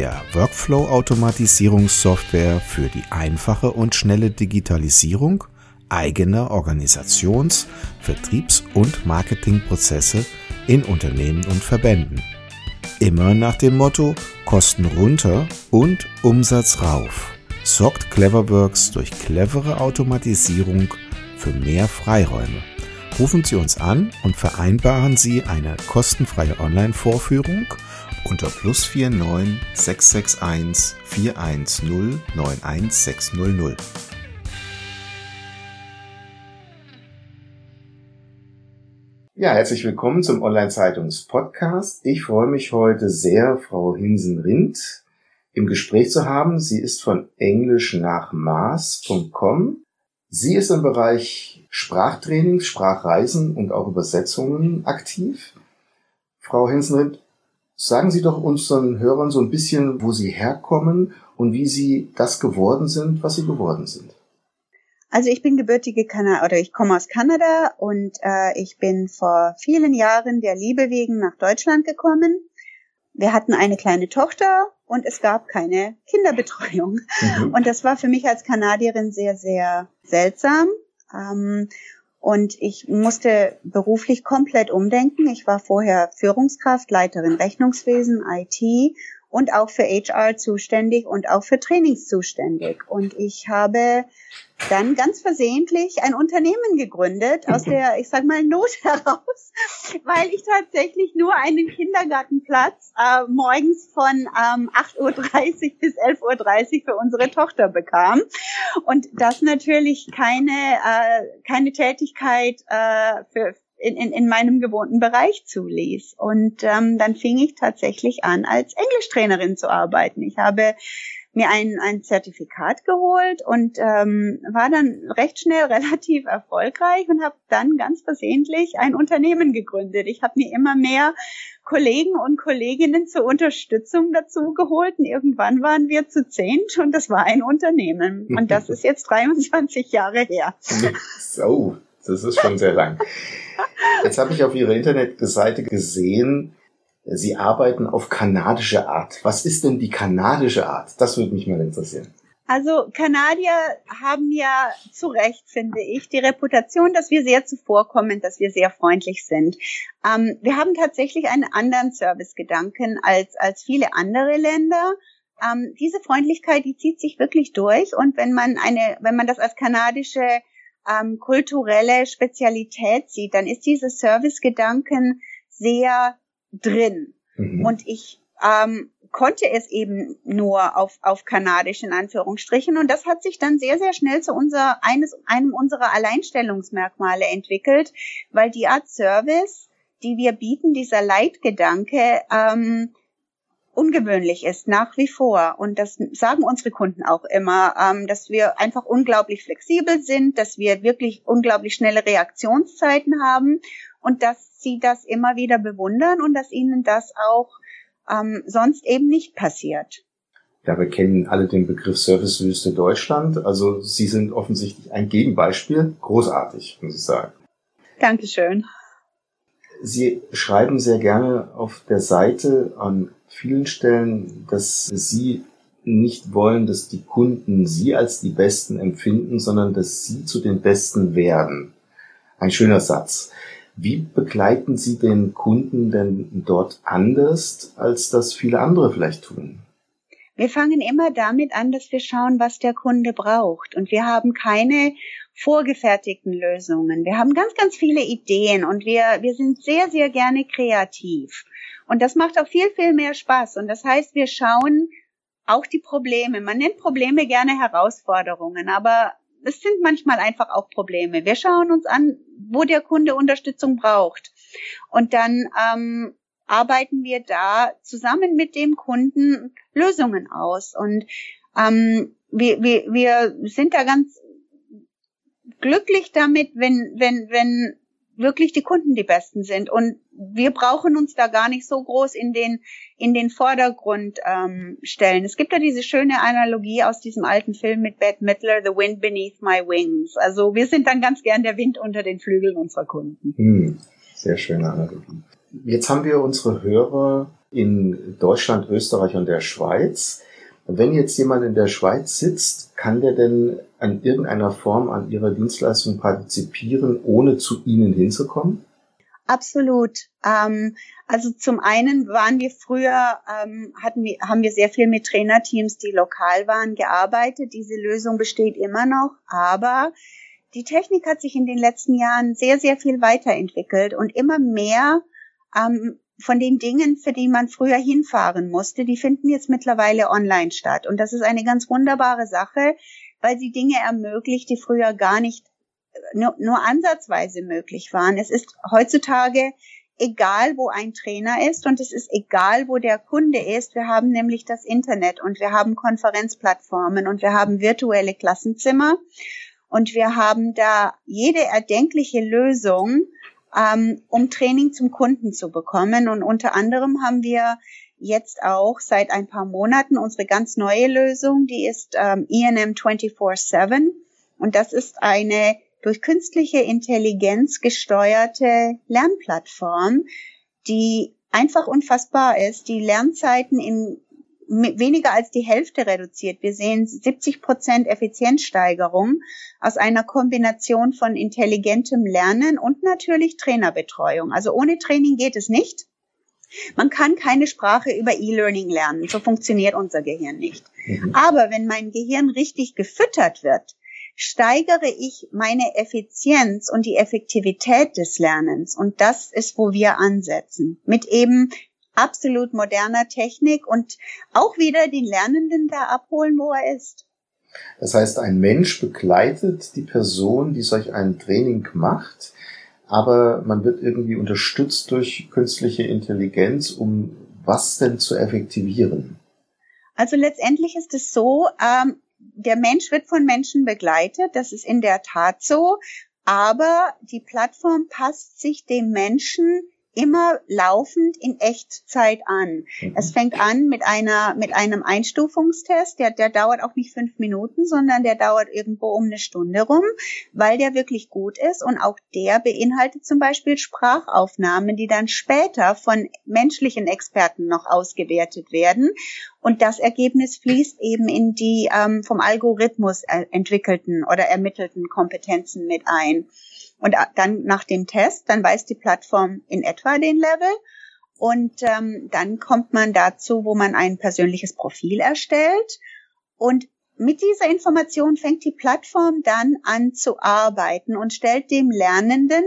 der Workflow-Automatisierungssoftware für die einfache und schnelle Digitalisierung eigener Organisations-, Vertriebs- und Marketingprozesse in Unternehmen und Verbänden. Immer nach dem Motto Kosten runter und Umsatz rauf sorgt Cleverworks durch clevere Automatisierung für mehr Freiräume. Rufen Sie uns an und vereinbaren Sie eine kostenfreie Online-Vorführung unter plus 49 661 410 91600. Ja, herzlich willkommen zum Online-Zeitungs-Podcast. Ich freue mich heute sehr, Frau Hinsen-Rindt im Gespräch zu haben. Sie ist von englisch nach maß.com. Sie ist im Bereich Sprachtrainings, Sprachreisen und auch Übersetzungen aktiv. Frau Hinsenrind, sagen Sie doch unseren Hörern so ein bisschen, wo Sie herkommen und wie Sie das geworden sind, was Sie geworden sind. Also ich bin gebürtige Kanada oder ich komme aus Kanada und äh, ich bin vor vielen Jahren der Liebe wegen nach Deutschland gekommen. Wir hatten eine kleine Tochter und es gab keine Kinderbetreuung. Mhm. Und das war für mich als Kanadierin sehr, sehr seltsam. Ähm, und ich musste beruflich komplett umdenken. Ich war vorher Führungskraft, Leiterin Rechnungswesen, IT und auch für HR zuständig und auch für Trainings zuständig. Und ich habe dann ganz versehentlich ein Unternehmen gegründet aus der, ich sag mal, Not heraus, weil ich tatsächlich nur einen Kindergartenplatz äh, morgens von ähm, 8.30 Uhr bis 11.30 Uhr für unsere Tochter bekam. Und das natürlich keine, äh, keine Tätigkeit äh, für, in, in, in meinem gewohnten Bereich zuließ. Und ähm, dann fing ich tatsächlich an, als Englischtrainerin zu arbeiten. Ich habe mir ein, ein Zertifikat geholt und ähm, war dann recht schnell relativ erfolgreich und habe dann ganz versehentlich ein Unternehmen gegründet. Ich habe mir immer mehr Kollegen und Kolleginnen zur Unterstützung dazu geholt und irgendwann waren wir zu zehnt und das war ein Unternehmen. Und das ist jetzt 23 Jahre her. So, das ist schon sehr lang. Jetzt habe ich auf Ihrer Internetseite gesehen, Sie arbeiten auf kanadische Art. Was ist denn die kanadische Art? Das würde mich mal interessieren. Also Kanadier haben ja zu Recht, finde ich, die Reputation, dass wir sehr zuvorkommen, dass wir sehr freundlich sind. Ähm, wir haben tatsächlich einen anderen Servicegedanken als, als viele andere Länder. Ähm, diese Freundlichkeit, die zieht sich wirklich durch. Und wenn man eine, wenn man das als kanadische ähm, kulturelle Spezialität sieht, dann ist dieser Servicegedanken sehr drin. Mhm. Und ich ähm, konnte es eben nur auf, auf Kanadisch in Anführungsstrichen. Und das hat sich dann sehr, sehr schnell zu unser, eines, einem unserer Alleinstellungsmerkmale entwickelt, weil die Art Service, die wir bieten, dieser Leitgedanke, ähm, ungewöhnlich ist, nach wie vor. Und das sagen unsere Kunden auch immer, ähm, dass wir einfach unglaublich flexibel sind, dass wir wirklich unglaublich schnelle Reaktionszeiten haben und dass sie das immer wieder bewundern und dass ihnen das auch ähm, sonst eben nicht passiert. Ja, wir kennen alle den Begriff Servicewüste Deutschland. Also Sie sind offensichtlich ein Gegenbeispiel. Großartig, muss ich sagen. Dankeschön. Sie schreiben sehr gerne auf der Seite an vielen Stellen, dass Sie nicht wollen, dass die Kunden Sie als die Besten empfinden, sondern dass Sie zu den Besten werden. Ein schöner Satz. Wie begleiten Sie den Kunden denn dort anders, als das viele andere vielleicht tun? Wir fangen immer damit an, dass wir schauen, was der Kunde braucht. Und wir haben keine vorgefertigten Lösungen. Wir haben ganz, ganz viele Ideen und wir, wir sind sehr, sehr gerne kreativ. Und das macht auch viel, viel mehr Spaß. Und das heißt, wir schauen auch die Probleme. Man nennt Probleme gerne Herausforderungen, aber es sind manchmal einfach auch Probleme. Wir schauen uns an, wo der Kunde Unterstützung braucht. Und dann ähm, arbeiten wir da zusammen mit dem Kunden Lösungen aus. Und ähm, wir, wir, wir sind da ganz glücklich damit, wenn, wenn, wenn wirklich die Kunden die besten sind. Und wir brauchen uns da gar nicht so groß in den, in den Vordergrund ähm, stellen. Es gibt ja diese schöne Analogie aus diesem alten Film mit Bette Midler, The Wind Beneath My Wings. Also wir sind dann ganz gern der Wind unter den Flügeln unserer Kunden. Hm, sehr schöne Analogie. Jetzt haben wir unsere Hörer in Deutschland, Österreich und der Schweiz. Wenn jetzt jemand in der Schweiz sitzt, kann der denn an irgendeiner Form an Ihrer Dienstleistung partizipieren, ohne zu Ihnen hinzukommen? Absolut. Ähm, also zum einen waren wir früher, ähm, hatten wir, haben wir sehr viel mit Trainerteams, die lokal waren, gearbeitet. Diese Lösung besteht immer noch, aber die Technik hat sich in den letzten Jahren sehr, sehr viel weiterentwickelt und immer mehr ähm, von den Dingen, für die man früher hinfahren musste, die finden jetzt mittlerweile online statt. Und das ist eine ganz wunderbare Sache, weil sie Dinge ermöglicht, die früher gar nicht nur, nur ansatzweise möglich waren. Es ist heutzutage egal, wo ein Trainer ist und es ist egal, wo der Kunde ist. Wir haben nämlich das Internet und wir haben Konferenzplattformen und wir haben virtuelle Klassenzimmer und wir haben da jede erdenkliche Lösung, ähm, um Training zum Kunden zu bekommen. Und unter anderem haben wir jetzt auch seit ein paar Monaten unsere ganz neue Lösung, die ist ähm, ENM 24-7. Und das ist eine durch künstliche Intelligenz gesteuerte Lernplattform, die einfach unfassbar ist, die Lernzeiten in weniger als die Hälfte reduziert. Wir sehen 70 Prozent Effizienzsteigerung aus einer Kombination von intelligentem Lernen und natürlich Trainerbetreuung. Also ohne Training geht es nicht. Man kann keine Sprache über E-Learning lernen. So funktioniert unser Gehirn nicht. Mhm. Aber wenn mein Gehirn richtig gefüttert wird, steigere ich meine Effizienz und die Effektivität des Lernens. Und das ist, wo wir ansetzen. Mit eben absolut moderner Technik und auch wieder den Lernenden da abholen, wo er ist. Das heißt, ein Mensch begleitet die Person, die solch ein Training macht, aber man wird irgendwie unterstützt durch künstliche Intelligenz, um was denn zu effektivieren? Also letztendlich ist es so, ähm, der Mensch wird von Menschen begleitet, das ist in der Tat so, aber die Plattform passt sich dem Menschen immer laufend in Echtzeit an. Mhm. Es fängt an mit einer, mit einem Einstufungstest, der, der dauert auch nicht fünf Minuten, sondern der dauert irgendwo um eine Stunde rum, weil der wirklich gut ist und auch der beinhaltet zum Beispiel Sprachaufnahmen, die dann später von menschlichen Experten noch ausgewertet werden. Und das Ergebnis fließt eben in die ähm, vom Algorithmus entwickelten oder ermittelten Kompetenzen mit ein. Und dann nach dem Test, dann weiß die Plattform in etwa den Level. Und ähm, dann kommt man dazu, wo man ein persönliches Profil erstellt. Und mit dieser Information fängt die Plattform dann an zu arbeiten und stellt dem Lernenden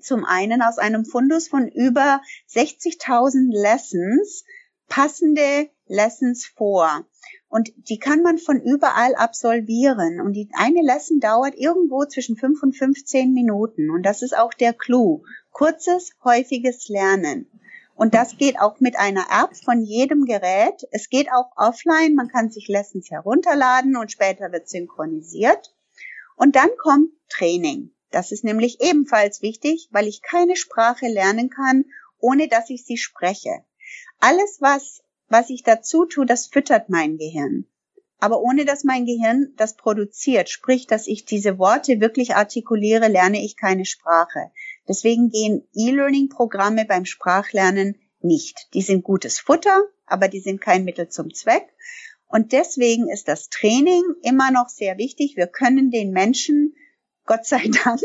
zum einen aus einem Fundus von über 60.000 Lessons passende Lessons vor. Und die kann man von überall absolvieren. Und die eine Lesson dauert irgendwo zwischen fünf und 15 Minuten. Und das ist auch der Clou. Kurzes, häufiges Lernen. Und das geht auch mit einer App von jedem Gerät. Es geht auch offline. Man kann sich Lessons herunterladen und später wird synchronisiert. Und dann kommt Training. Das ist nämlich ebenfalls wichtig, weil ich keine Sprache lernen kann, ohne dass ich sie spreche. Alles, was was ich dazu tue, das füttert mein Gehirn. Aber ohne dass mein Gehirn das produziert, sprich, dass ich diese Worte wirklich artikuliere, lerne ich keine Sprache. Deswegen gehen E-Learning-Programme beim Sprachlernen nicht. Die sind gutes Futter, aber die sind kein Mittel zum Zweck. Und deswegen ist das Training immer noch sehr wichtig. Wir können den Menschen, Gott sei Dank,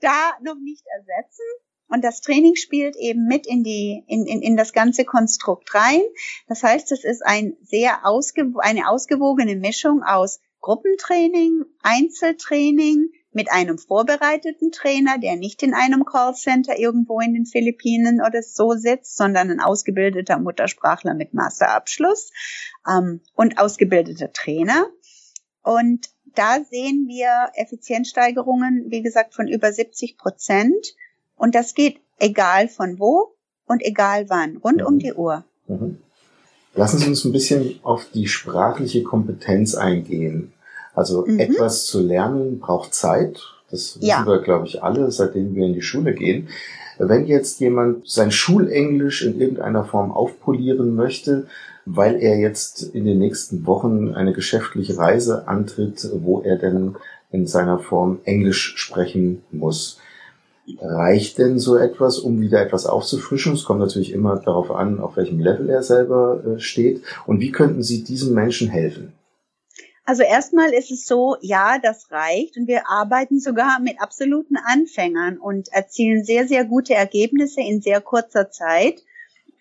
da noch nicht ersetzen. Und das Training spielt eben mit in die, in, in, in das ganze Konstrukt rein. Das heißt, es ist ein sehr ausge, eine ausgewogene Mischung aus Gruppentraining, Einzeltraining, mit einem vorbereiteten Trainer, der nicht in einem Callcenter irgendwo in den Philippinen oder so sitzt, sondern ein ausgebildeter Muttersprachler mit Masterabschluss ähm, und ausgebildeter Trainer. Und da sehen wir Effizienzsteigerungen, wie gesagt, von über 70 Prozent. Und das geht egal von wo und egal wann, rund mhm. um die Uhr. Mhm. Lassen Sie uns ein bisschen auf die sprachliche Kompetenz eingehen. Also mhm. etwas zu lernen braucht Zeit. Das wissen ja. wir, glaube ich, alle, seitdem wir in die Schule gehen. Wenn jetzt jemand sein Schulenglisch in irgendeiner Form aufpolieren möchte, weil er jetzt in den nächsten Wochen eine geschäftliche Reise antritt, wo er denn in seiner Form Englisch sprechen muss. Reicht denn so etwas, um wieder etwas aufzufrischen? Es kommt natürlich immer darauf an, auf welchem Level er selber äh, steht. Und wie könnten Sie diesem Menschen helfen? Also erstmal ist es so, ja, das reicht und wir arbeiten sogar mit absoluten Anfängern und erzielen sehr, sehr gute Ergebnisse in sehr kurzer Zeit.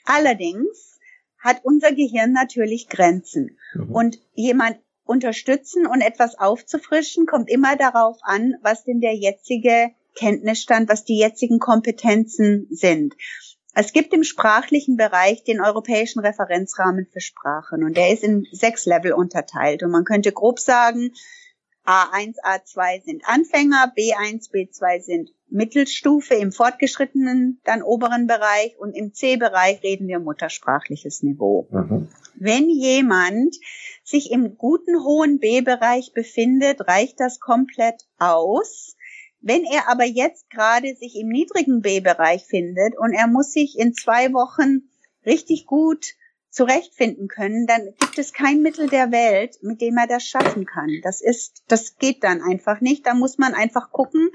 Allerdings hat unser Gehirn natürlich Grenzen mhm. und jemand unterstützen und etwas aufzufrischen kommt immer darauf an, was denn der jetzige Kenntnisstand, was die jetzigen Kompetenzen sind. Es gibt im sprachlichen Bereich den europäischen Referenzrahmen für Sprachen und der ist in sechs Level unterteilt und man könnte grob sagen, A1, A2 sind Anfänger, B1, B2 sind Mittelstufe im fortgeschrittenen, dann oberen Bereich und im C-Bereich reden wir muttersprachliches Niveau. Mhm. Wenn jemand sich im guten hohen B-Bereich befindet, reicht das komplett aus. Wenn er aber jetzt gerade sich im niedrigen B-Bereich findet und er muss sich in zwei Wochen richtig gut zurechtfinden können, dann gibt es kein Mittel der Welt, mit dem er das schaffen kann. Das ist, das geht dann einfach nicht. Da muss man einfach gucken,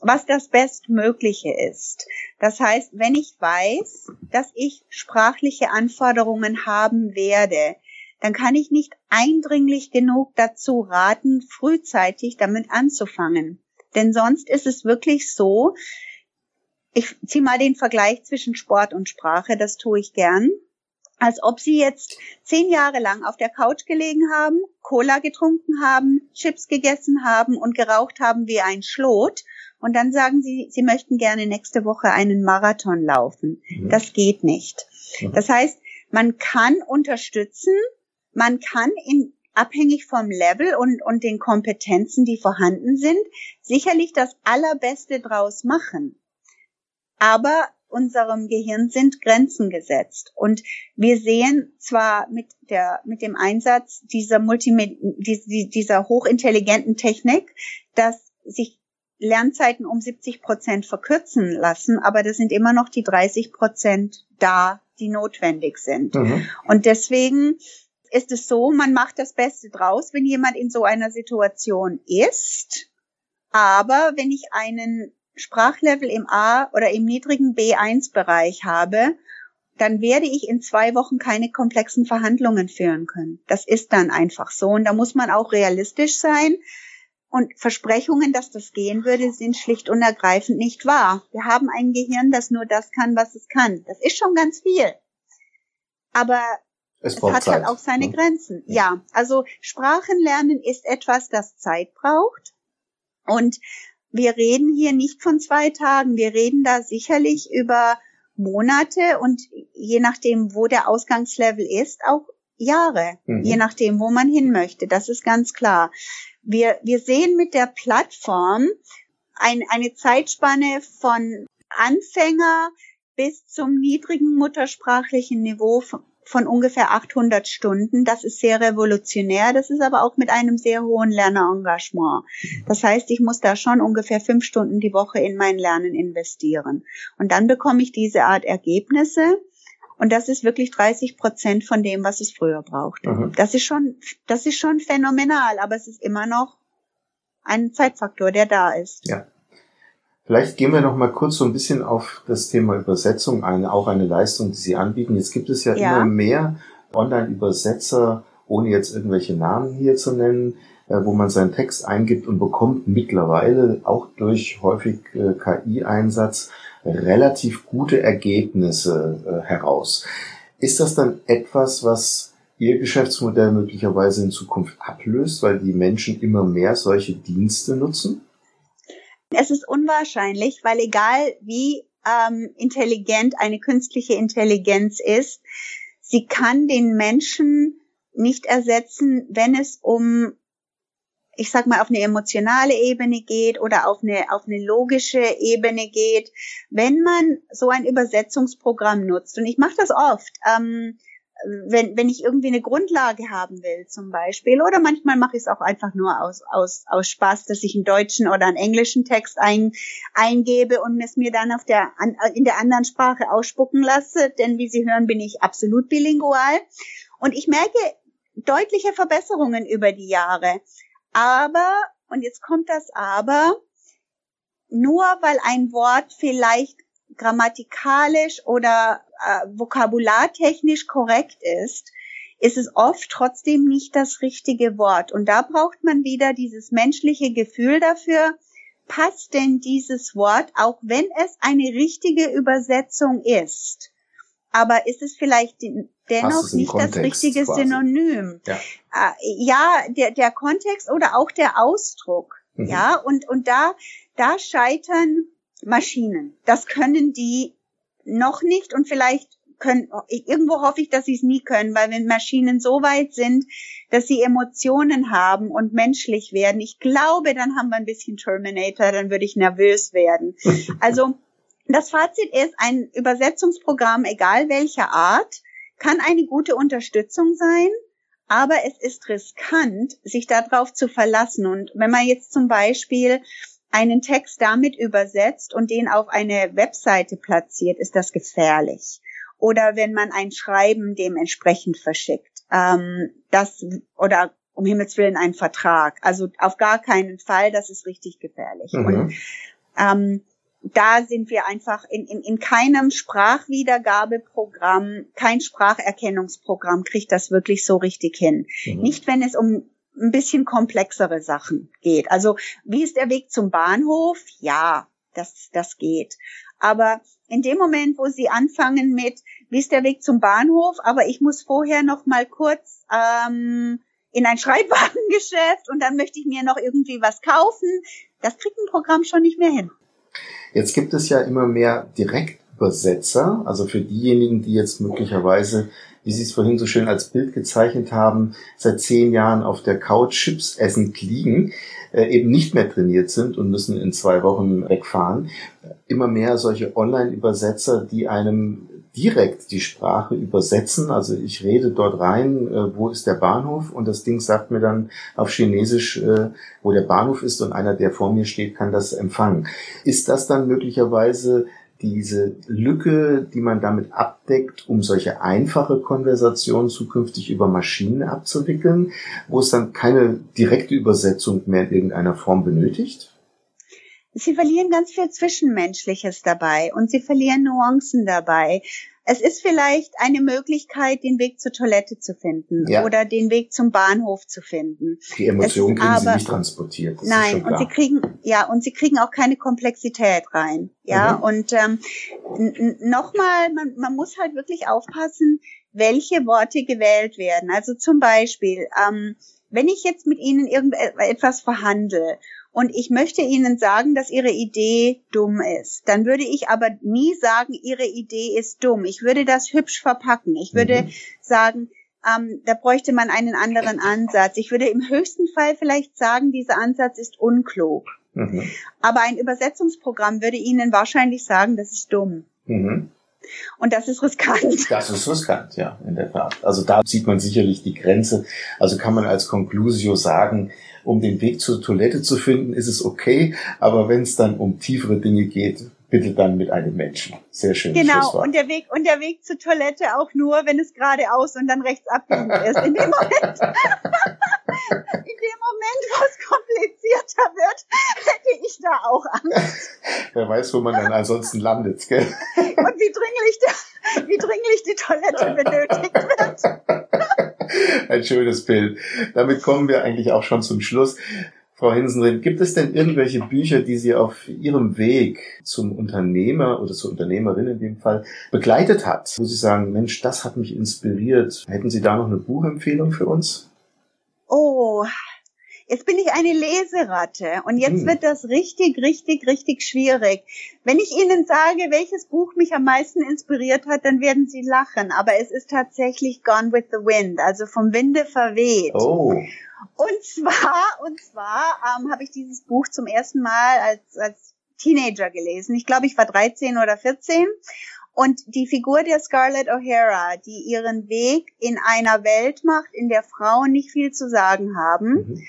was das Bestmögliche ist. Das heißt, wenn ich weiß, dass ich sprachliche Anforderungen haben werde, dann kann ich nicht eindringlich genug dazu raten, frühzeitig damit anzufangen. Denn sonst ist es wirklich so, ich ziehe mal den Vergleich zwischen Sport und Sprache, das tue ich gern, als ob Sie jetzt zehn Jahre lang auf der Couch gelegen haben, Cola getrunken haben, Chips gegessen haben und geraucht haben wie ein Schlot. Und dann sagen Sie, Sie möchten gerne nächste Woche einen Marathon laufen. Mhm. Das geht nicht. Mhm. Das heißt, man kann unterstützen, man kann in abhängig vom Level und, und den Kompetenzen, die vorhanden sind, sicherlich das Allerbeste draus machen. Aber unserem Gehirn sind Grenzen gesetzt. Und wir sehen zwar mit der, mit dem Einsatz dieser Multimed dieser hochintelligenten Technik, dass sich Lernzeiten um 70 Prozent verkürzen lassen, aber das sind immer noch die 30 Prozent da, die notwendig sind. Mhm. Und deswegen ist es so, man macht das Beste draus, wenn jemand in so einer Situation ist. Aber wenn ich einen Sprachlevel im A oder im niedrigen B1-Bereich habe, dann werde ich in zwei Wochen keine komplexen Verhandlungen führen können. Das ist dann einfach so. Und da muss man auch realistisch sein. Und Versprechungen, dass das gehen würde, sind schlicht und ergreifend nicht wahr. Wir haben ein Gehirn, das nur das kann, was es kann. Das ist schon ganz viel. Aber es, es hat halt Zeit. halt auch seine ja. Grenzen. Ja, also Sprachenlernen ist etwas, das Zeit braucht. Und wir reden hier nicht von zwei Tagen. Wir reden da sicherlich über Monate und je nachdem, wo der Ausgangslevel ist, auch Jahre, mhm. je nachdem, wo man hin möchte. Das ist ganz klar. Wir, wir sehen mit der Plattform ein, eine Zeitspanne von Anfänger bis zum niedrigen muttersprachlichen Niveau von ungefähr 800 Stunden. Das ist sehr revolutionär. Das ist aber auch mit einem sehr hohen Lernerengagement. Das heißt, ich muss da schon ungefähr fünf Stunden die Woche in mein Lernen investieren. Und dann bekomme ich diese Art Ergebnisse. Und das ist wirklich 30 Prozent von dem, was es früher brauchte. Mhm. Das ist schon, das ist schon phänomenal, aber es ist immer noch ein Zeitfaktor, der da ist. Ja. Vielleicht gehen wir noch mal kurz so ein bisschen auf das Thema Übersetzung ein, auch eine Leistung, die Sie anbieten. Jetzt gibt es ja, ja. immer mehr Online-Übersetzer, ohne jetzt irgendwelche Namen hier zu nennen, äh, wo man seinen Text eingibt und bekommt mittlerweile auch durch häufig äh, KI-Einsatz relativ gute Ergebnisse äh, heraus. Ist das dann etwas, was Ihr Geschäftsmodell möglicherweise in Zukunft ablöst, weil die Menschen immer mehr solche Dienste nutzen? Es ist unwahrscheinlich, weil egal wie ähm, intelligent eine künstliche Intelligenz ist, sie kann den Menschen nicht ersetzen, wenn es um ich sag mal, auf eine emotionale Ebene geht oder auf eine, auf eine logische Ebene geht, wenn man so ein Übersetzungsprogramm nutzt. Und ich mache das oft. Ähm, wenn, wenn ich irgendwie eine Grundlage haben will, zum Beispiel, oder manchmal mache ich es auch einfach nur aus, aus, aus Spaß, dass ich einen deutschen oder einen englischen Text ein, eingebe und es mir dann auf der, in der anderen Sprache ausspucken lasse, denn wie Sie hören, bin ich absolut bilingual. Und ich merke deutliche Verbesserungen über die Jahre. Aber, und jetzt kommt das Aber, nur weil ein Wort vielleicht grammatikalisch oder äh, vokabulartechnisch korrekt ist, ist es oft trotzdem nicht das richtige Wort. Und da braucht man wieder dieses menschliche Gefühl dafür, passt denn dieses Wort, auch wenn es eine richtige Übersetzung ist, aber ist es vielleicht dennoch nicht Kontext das richtige quasi. Synonym? Ja, äh, ja der, der Kontext oder auch der Ausdruck. Mhm. Ja, und, und da, da scheitern Maschinen. Das können die noch nicht und vielleicht können, irgendwo hoffe ich, dass sie es nie können, weil wenn Maschinen so weit sind, dass sie Emotionen haben und menschlich werden, ich glaube, dann haben wir ein bisschen Terminator, dann würde ich nervös werden. Also, das Fazit ist, ein Übersetzungsprogramm, egal welcher Art, kann eine gute Unterstützung sein, aber es ist riskant, sich darauf zu verlassen. Und wenn man jetzt zum Beispiel einen Text damit übersetzt und den auf eine Webseite platziert, ist das gefährlich. Oder wenn man ein Schreiben dementsprechend verschickt, ähm, das oder um Himmels willen einen Vertrag. Also auf gar keinen Fall, das ist richtig gefährlich. Mhm. Und ähm, da sind wir einfach in, in, in keinem Sprachwiedergabeprogramm, kein Spracherkennungsprogramm kriegt das wirklich so richtig hin. Mhm. Nicht, wenn es um ein bisschen komplexere Sachen geht. Also wie ist der Weg zum Bahnhof? Ja, das, das geht. Aber in dem Moment, wo Sie anfangen mit, wie ist der Weg zum Bahnhof, aber ich muss vorher noch mal kurz ähm, in ein Schreibwarengeschäft und dann möchte ich mir noch irgendwie was kaufen, das kriegt ein Programm schon nicht mehr hin. Jetzt gibt es ja immer mehr Direktübersetzer, also für diejenigen, die jetzt möglicherweise wie Sie es vorhin so schön als Bild gezeichnet haben, seit zehn Jahren auf der Couch Chips essend liegen, äh, eben nicht mehr trainiert sind und müssen in zwei Wochen wegfahren. Immer mehr solche Online-Übersetzer, die einem direkt die Sprache übersetzen. Also ich rede dort rein, äh, wo ist der Bahnhof und das Ding sagt mir dann auf Chinesisch, äh, wo der Bahnhof ist und einer, der vor mir steht, kann das empfangen. Ist das dann möglicherweise diese Lücke, die man damit abdeckt, um solche einfache Konversationen zukünftig über Maschinen abzuwickeln, wo es dann keine direkte Übersetzung mehr in irgendeiner Form benötigt? Sie verlieren ganz viel Zwischenmenschliches dabei und sie verlieren Nuancen dabei. Es ist vielleicht eine Möglichkeit, den Weg zur Toilette zu finden ja. oder den Weg zum Bahnhof zu finden. Die Emotionen kriegen aber, sie nicht transportiert. nein, und sie kriegen ja und sie kriegen auch keine Komplexität rein. Ja mhm. und ähm, nochmal, man, man muss halt wirklich aufpassen, welche Worte gewählt werden. Also zum Beispiel, ähm, wenn ich jetzt mit Ihnen irgendetwas verhandle und ich möchte Ihnen sagen, dass Ihre Idee dumm ist. Dann würde ich aber nie sagen, Ihre Idee ist dumm. Ich würde das hübsch verpacken. Ich würde mhm. sagen, ähm, da bräuchte man einen anderen Ansatz. Ich würde im höchsten Fall vielleicht sagen, dieser Ansatz ist unklug. Mhm. Aber ein Übersetzungsprogramm würde Ihnen wahrscheinlich sagen, das ist dumm. Mhm. Und das ist riskant. Das ist riskant, ja, in der Tat. Also da sieht man sicherlich die Grenze. Also kann man als Conclusio sagen, um den Weg zur Toilette zu finden, ist es okay. Aber wenn es dann um tiefere Dinge geht, bitte dann mit einem Menschen. Sehr schön. Genau, und der Weg und der Weg zur Toilette auch nur, wenn es geradeaus und dann rechts abbiegen ist. In dem Moment, in dem Moment, wo es komplizierter wird, hätte ich da auch Angst. Wer weiß, wo man dann ansonsten landet, gell? Und wie dringlich, der, wie dringlich die Toilette benötigt wird. Ein schönes Bild. Damit kommen wir eigentlich auch schon zum Schluss. Frau Hinsenried, gibt es denn irgendwelche Bücher, die Sie auf Ihrem Weg zum Unternehmer oder zur Unternehmerin in dem Fall begleitet hat, wo Sie sagen, Mensch, das hat mich inspiriert. Hätten Sie da noch eine Buchempfehlung für uns? Oh, Jetzt bin ich eine Leseratte und jetzt hm. wird das richtig, richtig, richtig schwierig. Wenn ich Ihnen sage, welches Buch mich am meisten inspiriert hat, dann werden Sie lachen. Aber es ist tatsächlich Gone with the Wind, also vom Winde verweht. Oh. Und zwar, und zwar ähm, habe ich dieses Buch zum ersten Mal als, als Teenager gelesen. Ich glaube, ich war 13 oder 14 und die Figur der Scarlett O'Hara, die ihren Weg in einer Welt macht, in der Frauen nicht viel zu sagen haben, mhm.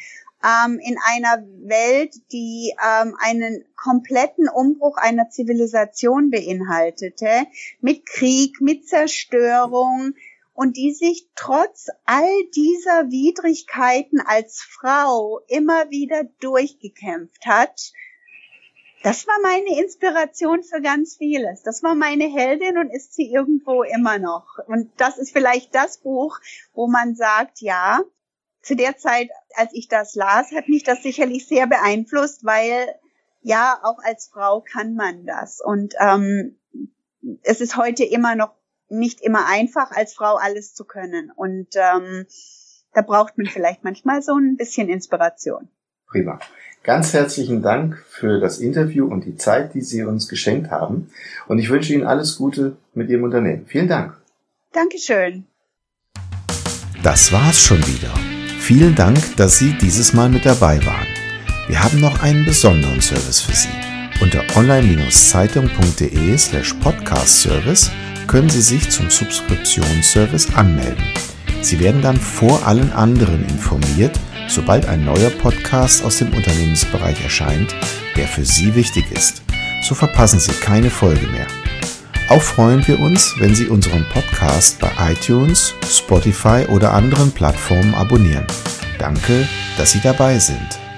ähm, in einer Welt, die ähm, einen kompletten Umbruch einer Zivilisation beinhaltete, mit Krieg, mit Zerstörung, und die sich trotz all dieser Widrigkeiten als Frau immer wieder durchgekämpft hat, das war meine Inspiration für ganz vieles. Das war meine Heldin und ist sie irgendwo immer noch. Und das ist vielleicht das Buch, wo man sagt, ja, zu der Zeit, als ich das las, hat mich das sicherlich sehr beeinflusst, weil ja, auch als Frau kann man das. Und ähm, es ist heute immer noch nicht immer einfach, als Frau alles zu können. Und ähm, da braucht man vielleicht manchmal so ein bisschen Inspiration. Prima. Ganz herzlichen Dank für das Interview und die Zeit, die Sie uns geschenkt haben. Und ich wünsche Ihnen alles Gute mit Ihrem Unternehmen. Vielen Dank. Dankeschön. Das war's schon wieder. Vielen Dank, dass Sie dieses Mal mit dabei waren. Wir haben noch einen besonderen Service für Sie. Unter online-zeitung.de slash podcast service können Sie sich zum Subskriptionsservice anmelden. Sie werden dann vor allen anderen informiert, sobald ein neuer Podcast aus dem Unternehmensbereich erscheint, der für Sie wichtig ist. So verpassen Sie keine Folge mehr. Auch freuen wir uns, wenn Sie unseren Podcast bei iTunes, Spotify oder anderen Plattformen abonnieren. Danke, dass Sie dabei sind.